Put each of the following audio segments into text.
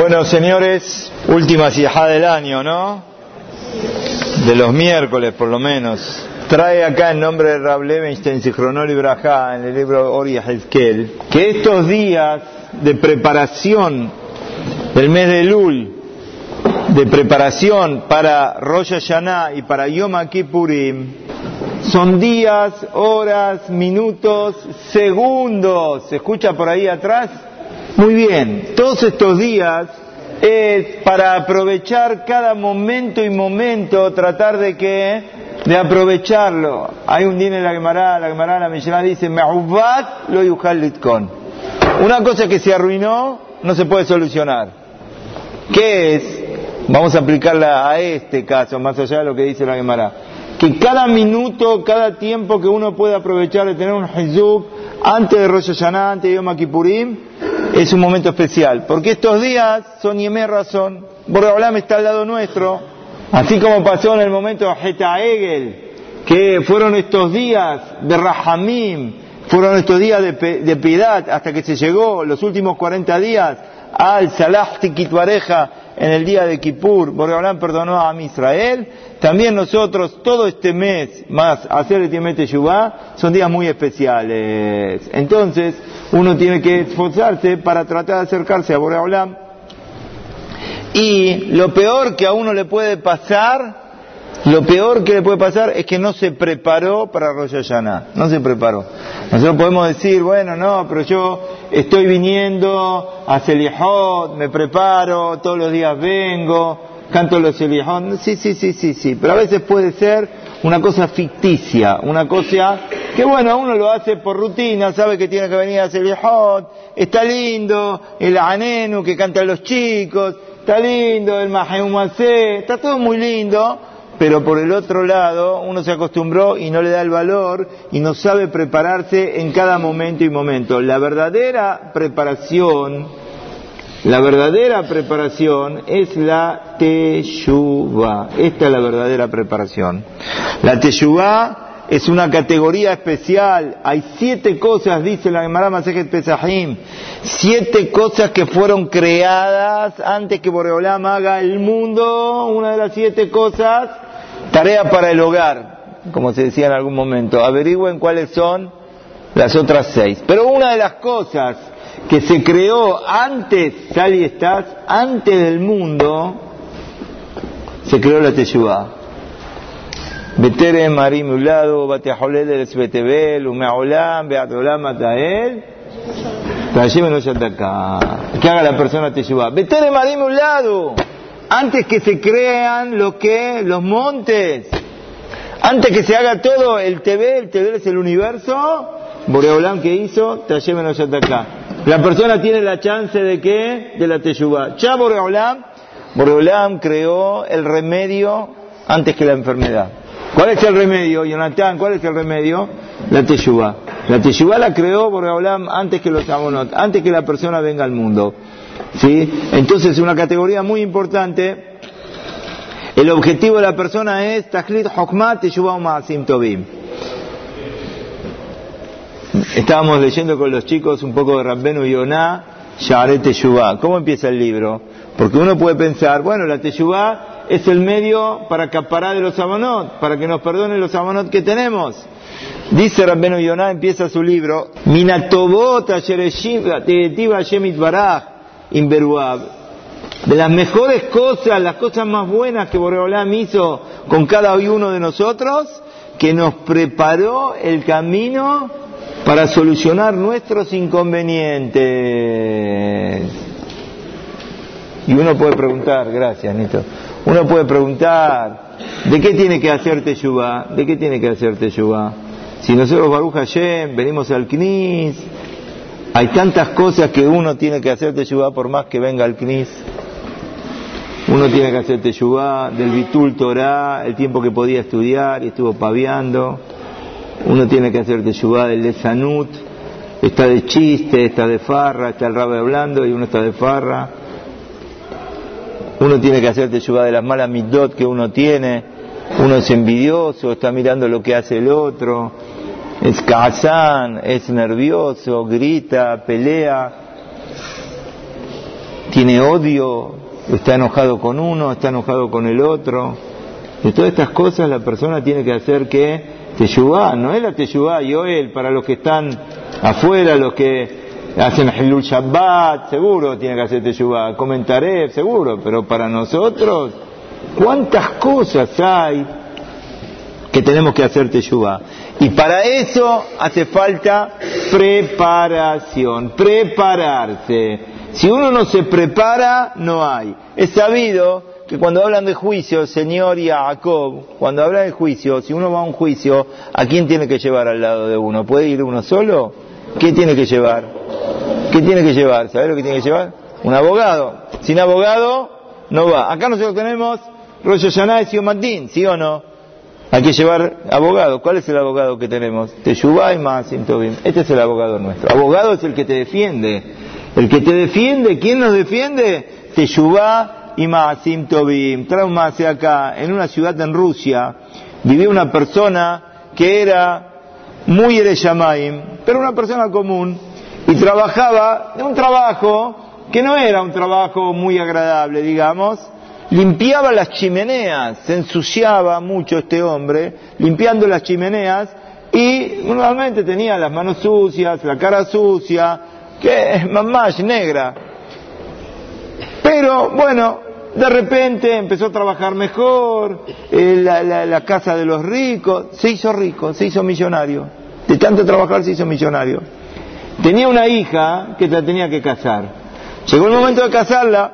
Bueno, señores, última sijá del año, ¿no? De los miércoles, por lo menos. Trae acá el nombre de Rab Levenstein, Sichronol y Brajá, en el libro Ori Hezkel, que estos días de preparación del mes de Lul, de preparación para Rosh Hashanah y para Yom Kippurim, son días, horas, minutos, segundos. ¿Se escucha por ahí atrás? Muy bien, todos estos días es para aprovechar cada momento y momento, tratar de que, de aprovecharlo. Hay un día en la Gemara, la Gemara, la Mishnah dice, Me'ubat lo con. Una cosa que se arruinó no se puede solucionar. ¿Qué es? Vamos a aplicarla a este caso, más allá de lo que dice la Gemara. Que cada minuto, cada tiempo que uno puede aprovechar de tener un Hizub antes de Rosh Hashanah, antes de Yom Kippurim, es un momento especial, porque estos días son Yemé Razón, Boreolam está al lado nuestro, así como pasó en el momento de Egel, que fueron estos días de Rahamim, fueron estos días de, piedad hasta que se llegó los últimos 40 días al Salah Tikitvareja en el día de Kippur, Boreolam perdonó a Israel, también nosotros todo este mes más hacer el Tiemete Yubá son días muy especiales. Entonces, uno tiene que esforzarse para tratar de acercarse a Boreolam. Y lo peor que a uno le puede pasar, lo peor que le puede pasar es que no se preparó para Rosh Hashanah, no se preparó. Nosotros podemos decir, bueno, no, pero yo estoy viniendo a Selihot, me preparo, todos los días vengo, canto los Selihot, sí, sí, sí, sí, sí, pero a veces puede ser una cosa ficticia, una cosa que bueno, uno lo hace por rutina, sabe que tiene que venir a el está lindo, el anenu que cantan los chicos, está lindo, el maheumacé, está todo muy lindo, pero por el otro lado uno se acostumbró y no le da el valor y no sabe prepararse en cada momento y momento. La verdadera preparación la verdadera preparación es la teshuva. Esta es la verdadera preparación. La teshuva es una categoría especial. Hay siete cosas, dice la Gemara Masejet Pesahim, siete cosas que fueron creadas antes que Boreolam haga el mundo. Una de las siete cosas, tarea para el hogar, como se decía en algún momento. Averigüen cuáles son las otras seis. Pero una de las cosas que se creó antes, tal y estás, antes del mundo, se creó la Teshuvah. Betere Marim Ulado, Bateajolel del Sbetebel, Umeaolam, Beatolam Atael, que haga la persona Teshuvah. Betere Marim Ulado, antes que se crean lo que, los montes, antes que se haga todo el TV, el TV es el universo, Boreolam que hizo, Tayem acá. La persona tiene la chance de qué? De la Teshuvah. Ya Boreolam, Boreolam creó el remedio antes que la enfermedad. ¿Cuál es el remedio, Jonathan? ¿Cuál es el remedio? La Teshuvah. La Teshuvah la creó Boreolam antes que los abonot, antes que la persona venga al mundo. ¿Sí? Entonces, una categoría muy importante. El objetivo de la persona es Tachlit Hokmat Ma'asim Tovim. Estábamos leyendo con los chicos un poco de Rabbenu Yonah, Sharet Teshuvah. ¿Cómo empieza el libro? Porque uno puede pensar, bueno, la Teshuvah es el medio para acaparar de los amonot, para que nos perdonen los amonot que tenemos. Dice Rabbenu Yonah, empieza su libro, Minatobot Shemit Baraj De las mejores cosas, las cosas más buenas que Boreolam hizo con cada uno de nosotros, que nos preparó el camino para solucionar nuestros inconvenientes. Y uno puede preguntar, gracias Nito, uno puede preguntar, ¿de qué tiene que hacer Teshuvah? ¿De qué tiene que hacer Teshuvah? Si nosotros Baruch Hashem venimos al Knis, hay tantas cosas que uno tiene que hacer Teshuvah por más que venga al Knis. Uno tiene que hacer Teshuvah del Bitul Torah, el tiempo que podía estudiar y estuvo paviando uno tiene que hacer teshuvah del lesanut, está de chiste, está de farra, está el rabe hablando y uno está de farra. Uno tiene que hacer teshuvah de las malas midot que uno tiene, uno es envidioso, está mirando lo que hace el otro, es kazán, es nervioso, grita, pelea. tiene odio, está enojado con uno, está enojado con el otro. De todas estas cosas la persona tiene que hacer que teyubá, no es la teyubá, él para los que están afuera, los que hacen Hilul Shabbat, seguro tiene que hacer teyubá, comentaré, seguro, pero para nosotros, ¿cuántas cosas hay que tenemos que hacer teyubá? Y para eso hace falta preparación, prepararse. Si uno no se prepara, no hay. Es sabido que cuando hablan de juicio, señor Jacob, cuando habla de juicio, si uno va a un juicio, ¿a quién tiene que llevar al lado de uno? ¿Puede ir uno solo? ¿Qué tiene que llevar? ¿Qué tiene que llevar? ¿Sabes lo que tiene que llevar? Un abogado. Sin abogado, no va. Acá nosotros tenemos Rosh Hashanah y Martín, ¿sí o no? Hay que llevar abogado. ¿Cuál es el abogado que tenemos? Teshuvah y Tobim. Este es el abogado nuestro. Abogado es el que te defiende. El que te defiende, ¿quién nos defiende? Teshuvah y Maasim Tobim. Trauma acá, en una ciudad en Rusia, vivía una persona que era muy Ereshamaim, pero una persona común, y trabajaba en un trabajo que no era un trabajo muy agradable, digamos, limpiaba las chimeneas, se ensuciaba mucho este hombre, limpiando las chimeneas, y normalmente tenía las manos sucias, la cara sucia, que es mamás negra. Pero bueno, de repente empezó a trabajar mejor, eh, la, la, casa de los ricos, se hizo rico, se hizo millonario. De tanto trabajar se hizo millonario. Tenía una hija que la tenía que casar. Llegó el momento de casarla,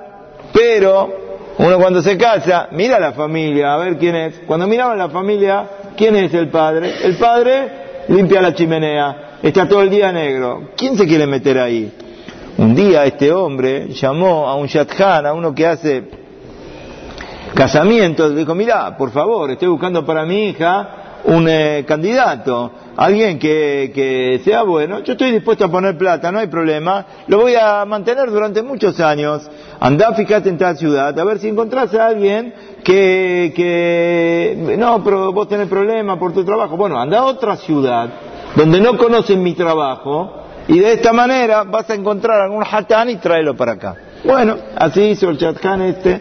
pero uno cuando se casa, mira la familia, a ver quién es. Cuando miraba a la familia, ¿quién es el padre? El padre limpia la chimenea, está todo el día negro. ¿Quién se quiere meter ahí? Un día este hombre llamó a un yatjan, a uno que hace casamientos, dijo, mira, por favor, estoy buscando para mi hija un eh, candidato alguien que, que sea bueno, yo estoy dispuesto a poner plata, no hay problema, lo voy a mantener durante muchos años. Andá, fíjate en tal ciudad, a ver si encontrás a alguien que, que, no, pero vos tenés problema por tu trabajo. Bueno, anda a otra ciudad donde no conocen mi trabajo y de esta manera vas a encontrar algún hatán y tráelo para acá. Bueno, así hizo el chatán este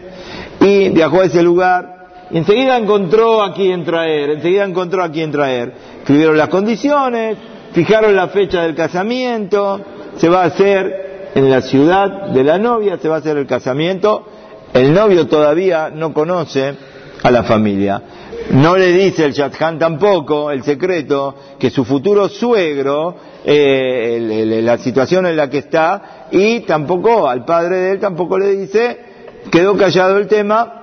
y viajó a ese lugar. Y enseguida encontró a quien traer, enseguida encontró a quien traer escribieron las condiciones, fijaron la fecha del casamiento, se va a hacer en la ciudad de la novia, se va a hacer el casamiento, el novio todavía no conoce a la familia. No le dice el Shathan tampoco el secreto que su futuro suegro, eh, la situación en la que está, y tampoco al padre de él tampoco le dice, quedó callado el tema,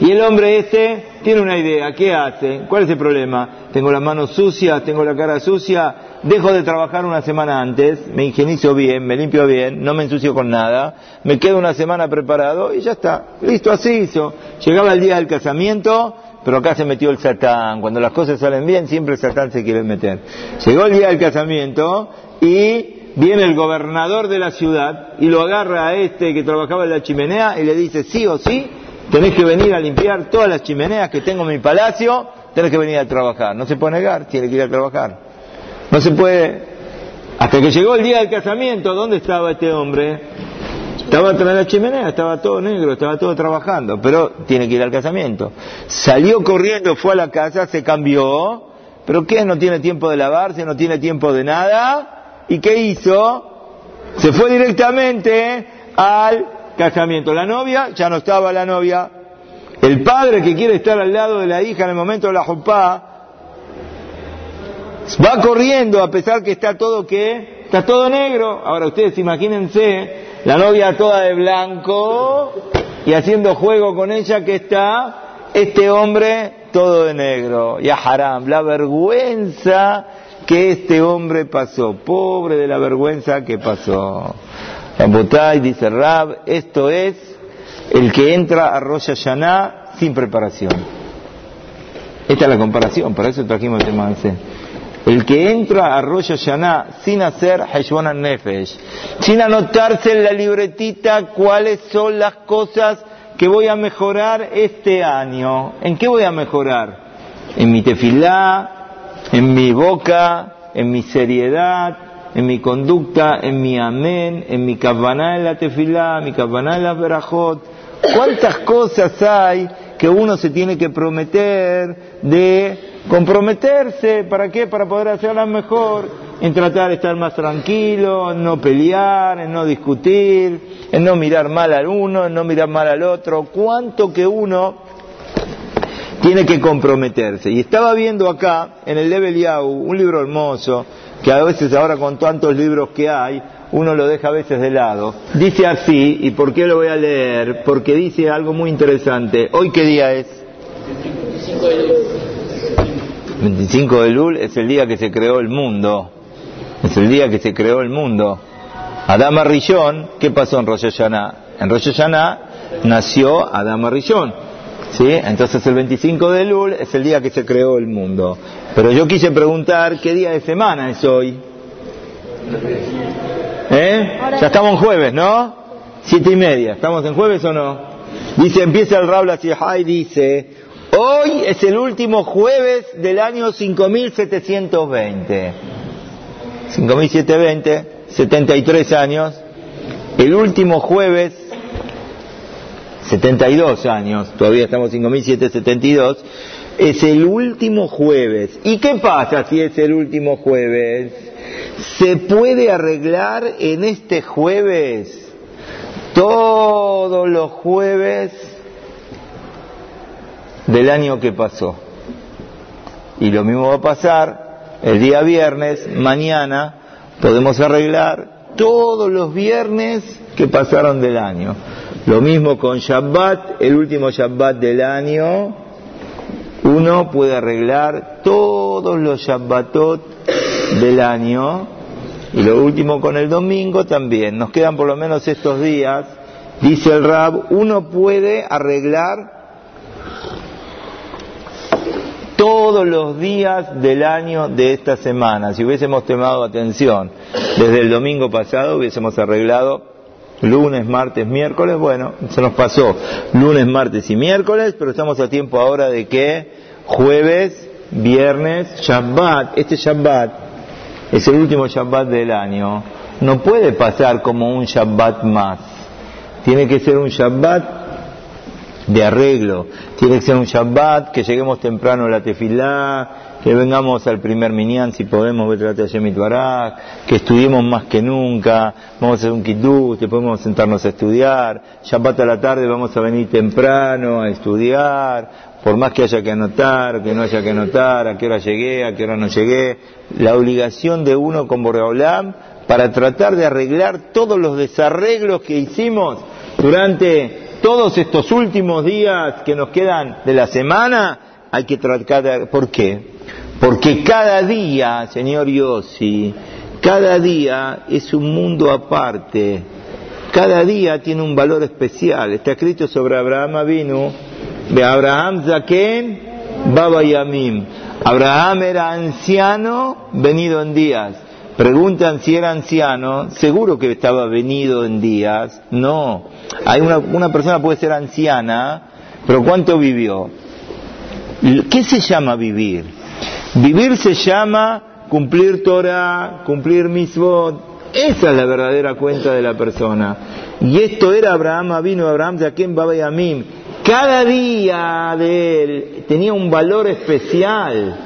y el hombre este tiene una idea, ¿qué hace? ¿Cuál es el problema? Tengo las manos sucias, tengo la cara sucia, dejo de trabajar una semana antes, me higienizo bien, me limpio bien, no me ensucio con nada, me quedo una semana preparado y ya está, listo, así hizo. Llegaba el día del casamiento, pero acá se metió el satán, cuando las cosas salen bien siempre el satán se quiere meter. Llegó el día del casamiento y viene el gobernador de la ciudad y lo agarra a este que trabajaba en la chimenea y le dice sí o sí tenés que venir a limpiar todas las chimeneas que tengo en mi palacio, tenés que venir a trabajar. No se puede negar, tiene que ir a trabajar. No se puede... Hasta que llegó el día del casamiento, ¿dónde estaba este hombre? Estaba de la chimenea, estaba todo negro, estaba todo trabajando, pero tiene que ir al casamiento. Salió corriendo, fue a la casa, se cambió, pero ¿qué? No tiene tiempo de lavarse, no tiene tiempo de nada. ¿Y qué hizo? Se fue directamente al casamiento. La novia, ya no estaba la novia. El padre que quiere estar al lado de la hija en el momento de la jupá, va corriendo a pesar que está todo que está todo negro. Ahora ustedes imagínense la novia toda de blanco y haciendo juego con ella que está este hombre todo de negro. Y a Haram, la vergüenza que este hombre pasó, pobre de la vergüenza que pasó. Rabotay, dice Rab, esto es el que entra a Rosh Hashanah sin preparación. Esta es la comparación, para eso trajimos el tema El que entra a Rosh Hashanah sin hacer Heshwan Nefesh, sin anotarse en la libretita cuáles son las cosas que voy a mejorar este año. ¿En qué voy a mejorar? En mi tefilá, en mi boca, en mi seriedad, en mi conducta, en mi amén, en mi kavaná en la tefilá, mi kavaná en la verajot. ¿Cuántas cosas hay que uno se tiene que prometer de comprometerse? ¿Para qué? Para poder hacerlas mejor, en tratar de estar más tranquilo, en no pelear, en no discutir, en no mirar mal al uno, en no mirar mal al otro. ¿Cuánto que uno tiene que comprometerse? Y estaba viendo acá, en el Level Yau, un libro hermoso, que a veces ahora con tantos libros que hay, uno lo deja a veces de lado. Dice así, ¿y por qué lo voy a leer? Porque dice algo muy interesante. ¿Hoy qué día es? 25 de Lul. 25 de Lul es el día que se creó el mundo. Es el día que se creó el mundo. Adama Rillón, ¿qué pasó en Rosh? En Rosh nació Adama Rillón. ¿Sí? Entonces el 25 de Lul es el día que se creó el mundo. Pero yo quise preguntar qué día de semana es hoy. ¿Eh? Ya estamos en jueves, ¿no? Siete y media. ¿Estamos en jueves o no? Dice, empieza el Rabla y dice, hoy es el último jueves del año 5720. 5720, 73 años. El último jueves 72 años, todavía estamos en 5772, es el último jueves. ¿Y qué pasa si es el último jueves? Se puede arreglar en este jueves todos los jueves del año que pasó. Y lo mismo va a pasar el día viernes, mañana podemos arreglar todos los viernes que pasaron del año. Lo mismo con Shabbat, el último Shabbat del año, uno puede arreglar todos los Shabbatot del año y lo último con el domingo también. Nos quedan por lo menos estos días. Dice el Rab, uno puede arreglar todos los días del año de esta semana. Si hubiésemos tomado atención desde el domingo pasado, hubiésemos arreglado lunes, martes, miércoles, bueno, se nos pasó lunes, martes y miércoles, pero estamos a tiempo ahora de que jueves, viernes, Shabbat, este Shabbat es el último Shabbat del año, no puede pasar como un Shabbat más, tiene que ser un Shabbat de arreglo, tiene que ser un Shabbat, que lleguemos temprano a la tefilá, que vengamos al primer minyan si podemos, que estudiemos más que nunca, vamos a hacer un kiddush, después podemos sentarnos a estudiar, Shabbat a la tarde vamos a venir temprano a estudiar, por más que haya que anotar, que no haya que anotar, a qué hora llegué, a qué hora no llegué, la obligación de uno con Boreolam para tratar de arreglar todos los desarreglos que hicimos durante todos estos últimos días que nos quedan de la semana, hay que tratar de... ¿Por qué? Porque cada día, señor Yossi, cada día es un mundo aparte. Cada día tiene un valor especial. Está escrito sobre Abraham Avinu, de Abraham Zaken, Baba Yamim. Abraham era anciano, venido en días. Preguntan si era anciano, seguro que estaba venido en días. No. Hay una, una persona puede ser anciana, pero ¿cuánto vivió? ¿Qué se llama vivir? Vivir se llama cumplir Torah, cumplir misbot. Esa es la verdadera cuenta de la persona. Y esto era Abraham, vino Abraham de Babayamim. Cada día de él tenía un valor especial.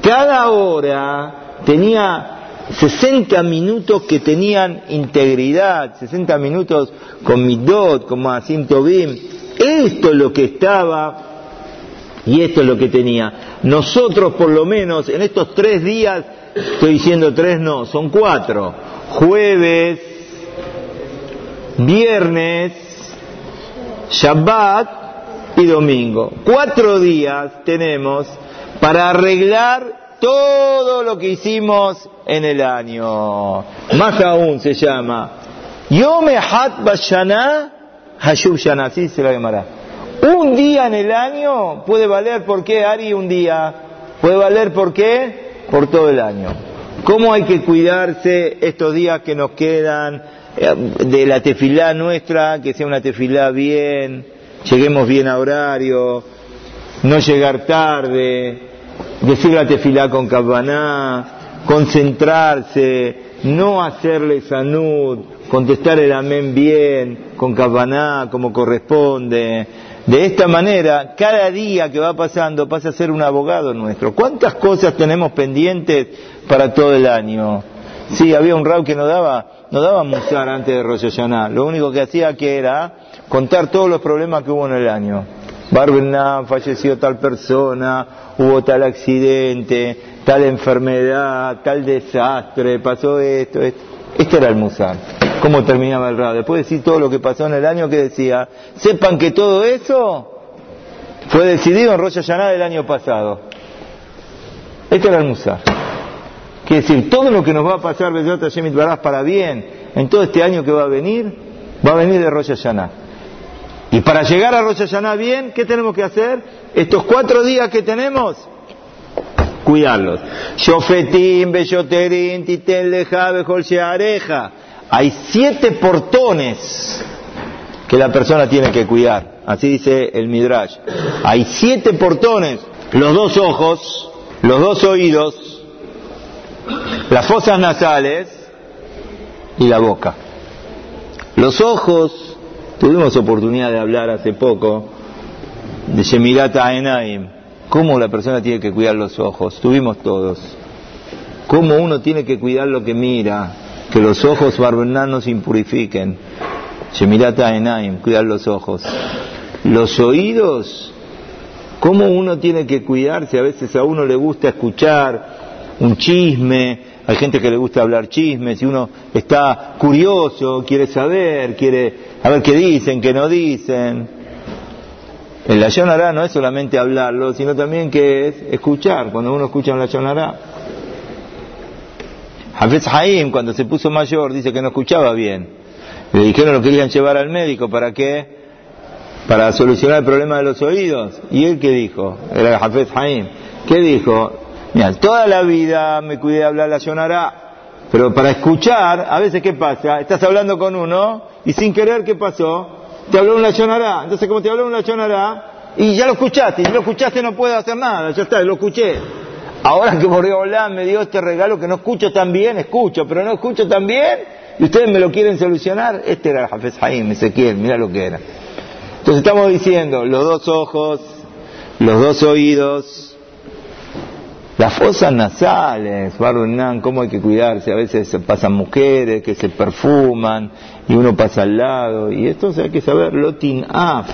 Cada hora tenía 60 minutos que tenían integridad, 60 minutos con Midot, con Maasim Tobim. Esto es lo que estaba y esto es lo que tenía. Nosotros, por lo menos, en estos tres días, estoy diciendo tres no, son cuatro. Jueves, viernes, Shabbat y domingo. Cuatro días tenemos para arreglar todo lo que hicimos en el año. Más aún se llama Yom Hat Bashana Hashub Shana, así se la llamará. Un día en el año puede valer, ¿por qué, Ari, un día? Puede valer, ¿por qué? Por todo el año. ¿Cómo hay que cuidarse estos días que nos quedan eh, de la tefilá nuestra, que sea una tefilá bien, lleguemos bien a horario, no llegar tarde, decir la tefilá con cabaná, concentrarse, no hacerle sanud, contestar el amén bien, con kabaná, como corresponde. De esta manera, cada día que va pasando pasa a ser un abogado nuestro. ¿Cuántas cosas tenemos pendientes para todo el año? Sí, había un rab que no daba, no daba musar antes de Rosh Hashanah. Lo único que hacía que era contar todos los problemas que hubo en el año. Barbenam, falleció tal persona, hubo tal accidente, tal enfermedad, tal desastre, pasó esto, esto. Este era el musar. ¿Cómo terminaba el rab? Después de decir todo lo que pasó en el año, que decía? Sepan que todo eso fue decidido en Rosh Hashanah del año pasado. Este era el musar. Quiere decir, todo lo que nos va a pasar, para bien, en todo este año que va a venir, va a venir de Rosh Hashanah. Y para llegar a Rosh Hashanah bien, ¿qué tenemos que hacer? Estos cuatro días que tenemos, cuidarlos. Shofetim, Belloterim, Titel, Leja, Areja. Hay siete portones que la persona tiene que cuidar. Así dice el Midrash. Hay siete portones. Los dos ojos, los dos oídos, las fosas nasales y la boca. Los ojos, tuvimos oportunidad de hablar hace poco de Shemirata Enaim, cómo la persona tiene que cuidar los ojos, tuvimos todos. Cómo uno tiene que cuidar lo que mira, que los ojos barbenanos impurifiquen. Shemirata Enaim, cuidar los ojos. Los oídos, cómo uno tiene que cuidarse, a veces a uno le gusta escuchar un chisme, hay gente que le gusta hablar chismes, si uno está curioso, quiere saber, quiere a ver qué dicen, qué no dicen. El la no es solamente hablarlo, sino también que es escuchar, cuando uno escucha en la Yonará. Hafez Haim, cuando se puso mayor, dice que no escuchaba bien. Le dijeron lo querían llevar al médico, ¿para qué? Para solucionar el problema de los oídos. ¿Y él qué dijo? Era Hafez Haim. ¿Qué dijo? Mira, toda la vida me cuidé de hablar la Yonará, pero para escuchar, a veces ¿qué pasa? Estás hablando con uno y sin querer, ¿qué pasó? Te habló una Yonará. Entonces, como te habló una Yonará, y ya lo escuchaste, y si lo escuchaste no puedo hacer nada, ya está, lo escuché. Ahora que Borreolá me dio este regalo que no escucho tan bien, escucho, pero no escucho tan bien, y ustedes me lo quieren solucionar, este era el Hafez Haim, Ezequiel, mira lo que era. Entonces estamos diciendo, los dos ojos, los dos oídos, las fosas nasales, Barunan, cómo hay que cuidarse. A veces se pasan mujeres que se perfuman y uno pasa al lado. Y esto hay que saber, lotin af.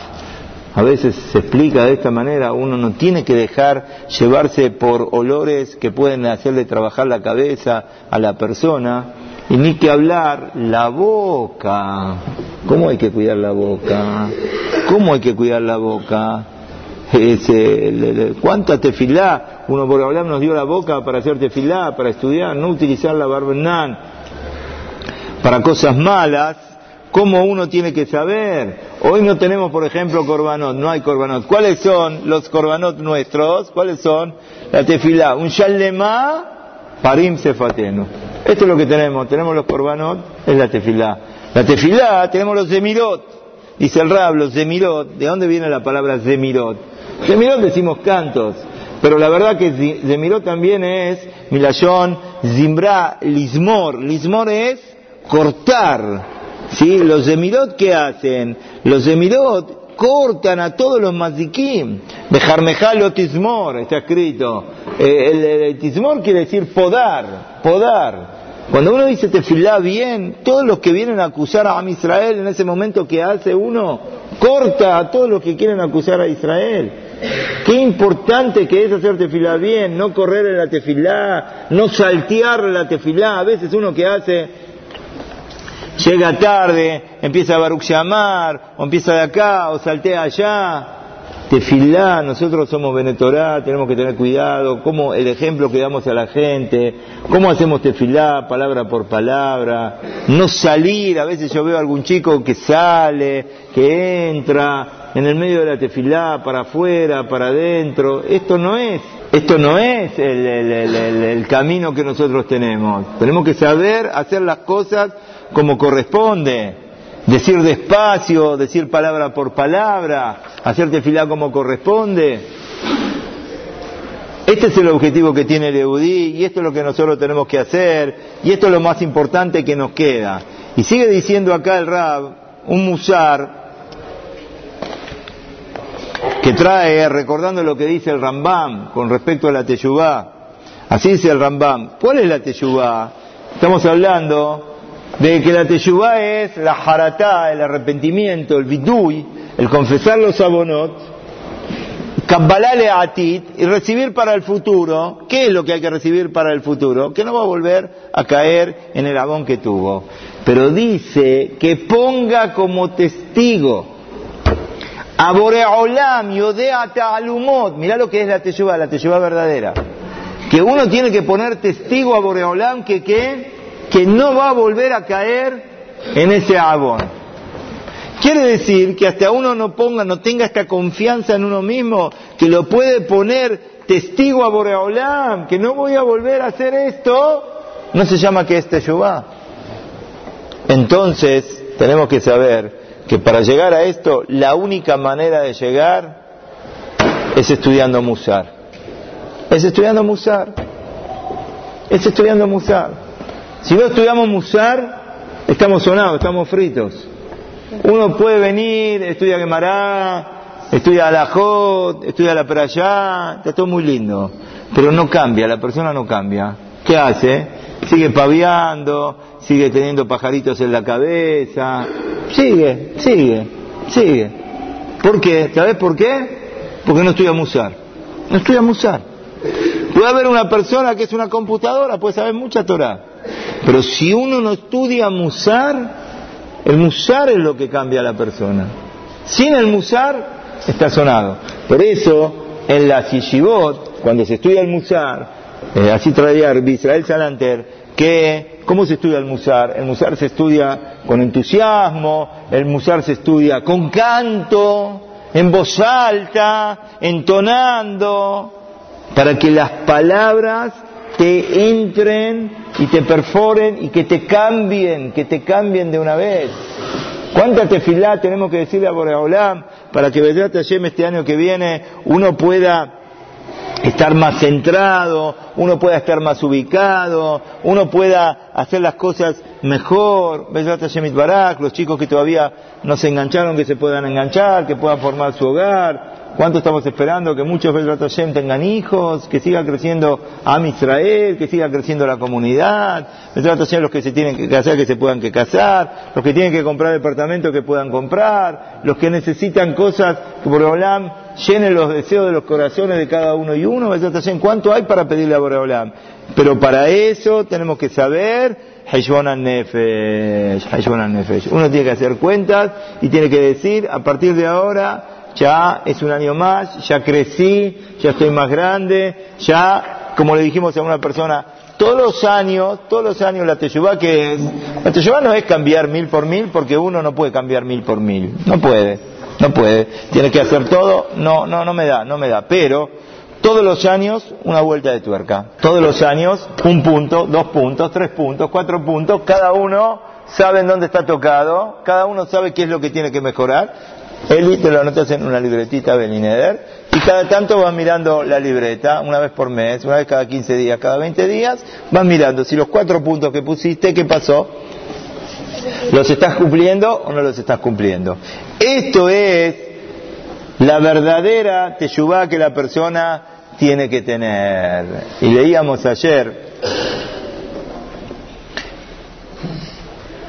A veces se explica de esta manera, uno no tiene que dejar llevarse por olores que pueden hacerle trabajar la cabeza a la persona, y ni que hablar la boca. ¿Cómo hay que cuidar la boca? ¿Cómo hay que cuidar la boca? ¿Cuánta tefilá? Uno por hablar nos dio la boca para hacer tefilá, para estudiar, no utilizar la barbenán para cosas malas. ¿Cómo uno tiene que saber? Hoy no tenemos, por ejemplo, corbanot, no hay corbanot. ¿Cuáles son los corbanot nuestros? ¿Cuáles son? La tefilá, un shalema, parim sefatenu. Esto es lo que tenemos, tenemos los corbanot, es la tefilá. La tefilá, tenemos los zemirot. Dice el rab, los zemirot, ¿de dónde viene la palabra zemirot? Zemirot decimos cantos, pero la verdad que Zemirot también es Milayón, Zimbra, Lismor. Lismor es cortar. ¿Sí? Los Zemirot, ¿qué hacen? Los Zemirot cortan a todos los mazikim. Bejarmejalo tismor, está escrito. Eh, el, tismor quiere decir podar, podar. Cuando uno dice tefilá bien, todos los que vienen a acusar a Israel en ese momento que hace uno, corta a todos los que quieren acusar a Israel. Qué importante que es hacer tefilá bien, no correr en la tefilá, no saltear la tefilá. A veces uno que hace, llega tarde, empieza a Baruch llamar, o empieza de acá, o saltea allá. Tefilá, nosotros somos Benetorá, tenemos que tener cuidado, cómo el ejemplo que damos a la gente, cómo hacemos tefilá, palabra por palabra, no salir, a veces yo veo a algún chico que sale, que entra, en el medio de la tefilá, para afuera, para adentro. Esto no es, esto no es el, camino que nosotros tenemos. Tenemos que saber hacer las cosas como corresponde. Decir despacio, decir palabra por palabra, hacer tefilá como corresponde. este es el objetivo que tiene el Eudí y esto es lo que nosotros tenemos que hacer y esto es lo más importante que nos queda. Y sigue diciendo acá el Rab, un musar que trae, recordando lo que dice el Rambam con respecto a la Teyubá. Así dice el Rambam. ¿Cuál es la Teyubá? Estamos hablando de que la Teyubá es la jaratá, el arrepentimiento, el vidui, el confesar los abonot, Kabbalale Atit y recibir para el futuro. ¿Qué es lo que hay que recibir para el futuro? Que no va a volver a caer en el abón que tuvo. Pero dice que ponga como testigo a Boreolam Yodea Ta'alumot. Mirá lo que es la Teshuvah, la Teshuvah verdadera. Que uno tiene que poner testigo a Boreolam que, que, que no va a volver a caer en ese abón. Quiere decir que hasta uno no ponga, no tenga esta confianza en uno mismo, que lo puede poner testigo a Boreolam, que no voy a volver a hacer esto, no se llama que este Teshuvah. Entonces, tenemos que saber que para llegar a esto, la única manera de llegar es estudiando Musar. Es estudiando Musar. Es estudiando Musar. Si no estudiamos Musar, estamos sonados, estamos fritos. Uno puede venir, estudia Gemara, estudia Alajot, estudia la Perayá, está todo muy lindo, pero no cambia, la persona no cambia. ¿Qué hace? Sigue paviando, sigue teniendo pajaritos en la cabeza, sigue, sigue, sigue. ¿Por qué? ¿Sabes por qué? Porque no estudia Musar. No estudia Musar. Puede haber una persona que es una computadora, puede saber mucha Torah. Pero si uno no estudia Musar, el musar es lo que cambia a la persona. Sin el musar está sonado. Por eso, en la Sishibot, cuando se estudia el musar, eh, así traía Israel Salanter, que, ¿cómo se estudia el musar? El musar se estudia con entusiasmo, el musar se estudia con canto, en voz alta, entonando, para que las palabras te entren y te perforen y que te cambien, que te cambien de una vez. ¿Cuánta tefilá tenemos que decirle a Boreolam para que Vedrat Hashem este año que viene uno pueda estar más centrado, uno pueda estar más ubicado, uno pueda hacer las cosas mejor, Vedrat Hashem Barak, los chicos que todavía no se engancharon, que se puedan enganchar, que puedan formar su hogar, ¿Cuánto estamos esperando que muchos Hashem tengan hijos, que siga creciendo Am Israel, que siga creciendo la comunidad? Hashem los que se tienen que casar, que se puedan que casar, los que tienen que comprar departamentos, que puedan comprar, los que necesitan cosas, que Boreolam llene los deseos de los corazones de cada uno y uno. Hashem, ¿cuánto hay para pedirle a Boreolam? Pero para eso tenemos que saber Nefesh, Nefesh. Uno tiene que hacer cuentas y tiene que decir, a partir de ahora, ya es un año más, ya crecí, ya estoy más grande, ya, como le dijimos a una persona, todos los años, todos los años la Teshuvah que la Teshuvah no es cambiar mil por mil porque uno no puede cambiar mil por mil, no puede, no puede, tiene que hacer todo, no, no, no me da, no me da, pero todos los años una vuelta de tuerca, todos los años un punto, dos puntos, tres puntos, cuatro puntos, cada uno sabe en dónde está tocado, cada uno sabe qué es lo que tiene que mejorar, él te lo anotas en una libretita Belineder y cada tanto vas mirando la libreta, una vez por mes, una vez cada 15 días, cada 20 días, vas mirando si los cuatro puntos que pusiste, ¿qué pasó? ¿Los estás cumpliendo o no los estás cumpliendo? Esto es la verdadera teshuvá que la persona tiene que tener. Y leíamos ayer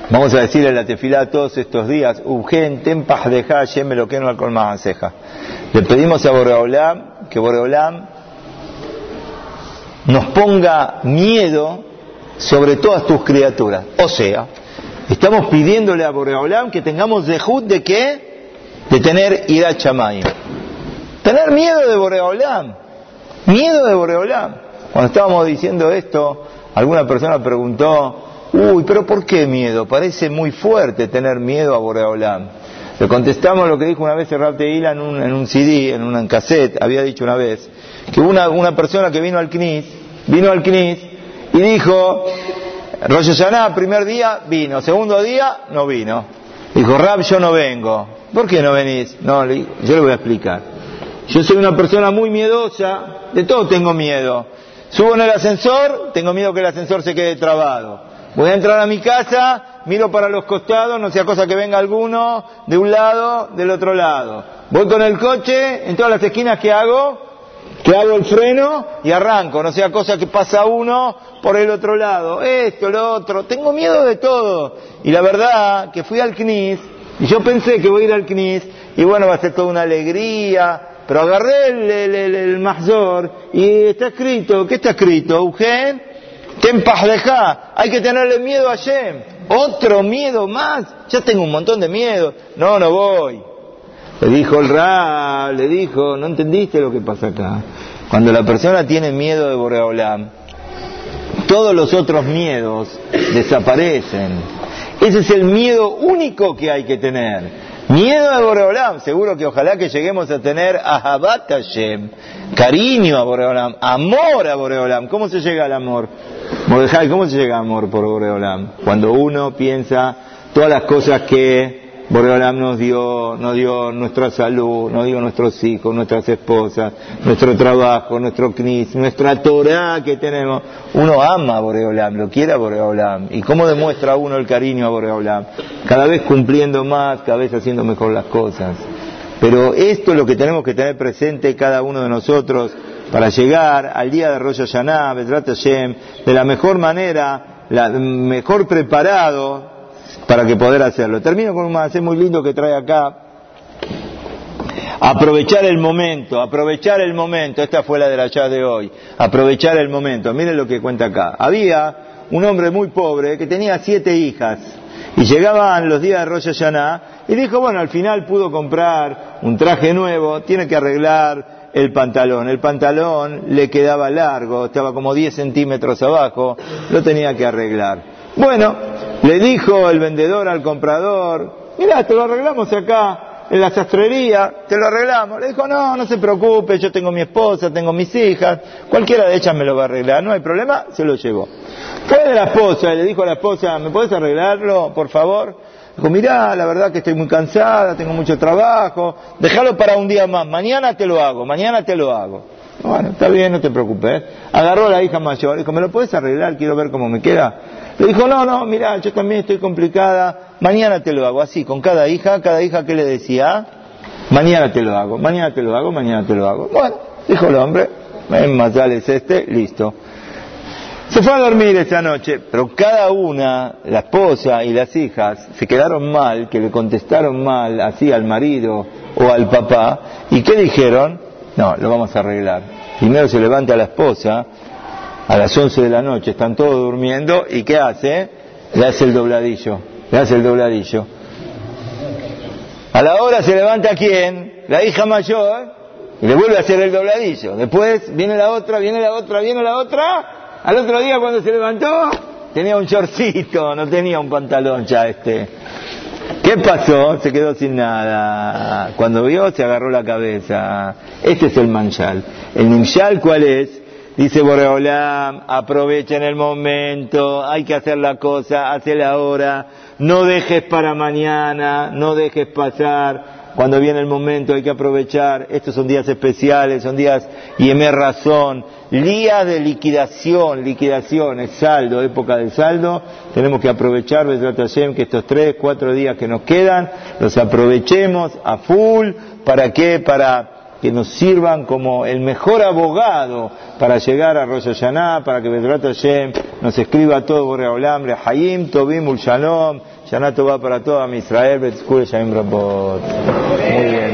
Vamos a decirle la tefilá todos estos días, Ugen, tempah deja, yeme lo que no al ceja. Le pedimos a Boreolam que Boreolam nos ponga miedo sobre todas tus criaturas. O sea, estamos pidiéndole a Boreolam que tengamos dejud de qué? De tener ira chamay. Tener miedo de Boreolam. Miedo de Boreolam. Cuando estábamos diciendo esto, alguna persona preguntó, Uy, pero ¿por qué miedo? Parece muy fuerte tener miedo a Boreolam. Le contestamos lo que dijo una vez el Rab Teila en un, en un CD, en un cassette, había dicho una vez, que una, una persona que vino al CNIS, vino al CNIS y dijo, Rosh Hashanah, primer día vino, segundo día no vino. Dijo, Rab, yo no vengo. ¿Por qué no venís? No, yo le voy a explicar. Yo soy una persona muy miedosa, de todo tengo miedo. Subo en el ascensor, tengo miedo que el ascensor se quede trabado. Voy a entrar a mi casa, miro para los costados, no sea cosa que venga alguno de un lado, del otro lado. Voy con el coche, en todas las esquinas que hago, que hago el freno y arranco, no sea cosa que pasa uno por el otro lado, esto, lo otro, tengo miedo de todo. Y la verdad que fui al CNIS y yo pensé que voy a ir al CNIS y bueno, va a ser toda una alegría, pero agarré el, el, el, Mahzor y está escrito, ¿qué está escrito? Eugen, Tempajleja, hay que tenerle miedo a Shem. Otro miedo más, ya tengo un montón de miedo. No, no voy. Le dijo el Ra, le dijo, no entendiste lo que pasa acá. Cuando la persona tiene miedo de Boreolam, todos los otros miedos desaparecen. Ese es el miedo único que hay que tener. Miedo de Boreolam, seguro que ojalá que lleguemos a tener Ahabat Hashem, cariño a Boreolam, amor a Boreolam. ¿Cómo se llega al amor? Mordejai, ¿cómo se llega al amor por Boreolam? Cuando uno piensa todas las cosas que Boreolam nos dio, nos dio nuestra salud, nos dio nuestros hijos, nuestras esposas, nuestro trabajo, nuestro knis, nuestra Torah que tenemos. Uno ama a Boreolam, lo quiere a Boreolam. ¿Y cómo demuestra uno el cariño a Boreolam? Cada vez cumpliendo más, cada vez haciendo mejor las cosas. Pero esto es lo que tenemos que tener presente cada uno de nosotros para llegar al día de Rosh Hashanah, Bezrat Hashem, de la mejor manera, la, mejor preparado, para que poder hacerlo. Termino con un macé muy lindo que trae acá. Aprovechar el momento, aprovechar el momento. Esta fue la de la de hoy. Aprovechar el momento. Miren lo que cuenta acá. Había un hombre muy pobre que tenía siete hijas. Y llegaban los días de Rosh Hashanah y dijo, bueno, al final pudo comprar un traje nuevo, tiene que arreglar el pantalón. El pantalón le quedaba largo, estaba como 10 centímetros abajo, lo tenía que arreglar. Bueno, le dijo el vendedor al comprador, mira, te lo arreglamos acá en la sastrería, te lo arreglamos. Le dijo, no, no se preocupe, yo tengo mi esposa, tengo mis hijas, cualquiera de ellas me lo va a arreglar, no hay problema, se lo llevó. Fue de la esposa y le dijo a la esposa, ¿me puedes arreglarlo, por favor? Dijo, mirá, la verdad que estoy muy cansada, tengo mucho trabajo, déjalo para un día más, mañana te lo hago, mañana te lo hago. Bueno, está bien, no te preocupes. Agarró a la hija mayor, dijo, ¿me lo puedes arreglar? Quiero ver cómo me queda. Le dijo, no, no, mira, yo también estoy complicada, mañana te lo hago, así, con cada hija, cada hija que le decía, mañana te lo hago, mañana te lo hago, mañana te lo hago. Bueno, dijo el hombre, más es este, listo. Se fue a dormir esa noche, pero cada una, la esposa y las hijas, se quedaron mal, que le contestaron mal así al marido o al papá, y ¿qué dijeron? No, lo vamos a arreglar. Primero se levanta la esposa, a las 11 de la noche, están todos durmiendo, ¿y qué hace? Le hace el dobladillo, le hace el dobladillo. A la hora se levanta quién? La hija mayor, y le vuelve a hacer el dobladillo. Después viene la otra, viene la otra, viene la otra. Al otro día cuando se levantó, tenía un chorcito, no tenía un pantalón ya este. ¿Qué pasó? Se quedó sin nada. Cuando vio, se agarró la cabeza. Este es el manchal. ¿El nimshal cuál es? Dice Boreolam, aprovechen el momento, hay que hacer la cosa, hazla ahora, no dejes para mañana, no dejes pasar. Cuando viene el momento hay que aprovechar. Estos son días especiales, son días y me razón. Días de liquidación, liquidación, es saldo, época de saldo. Tenemos que aprovechar, que estos tres, cuatro días que nos quedan, los aprovechemos a full. ¿Para qué? Para que nos sirvan como el mejor abogado para llegar a Rosh Hashanah, para que Bedrat Hashem nos escriba todo Boreolam, Hayim, Tobim, Ul Shalom, Shana va para toda mi Israel, Betzkul Shalom Rabot.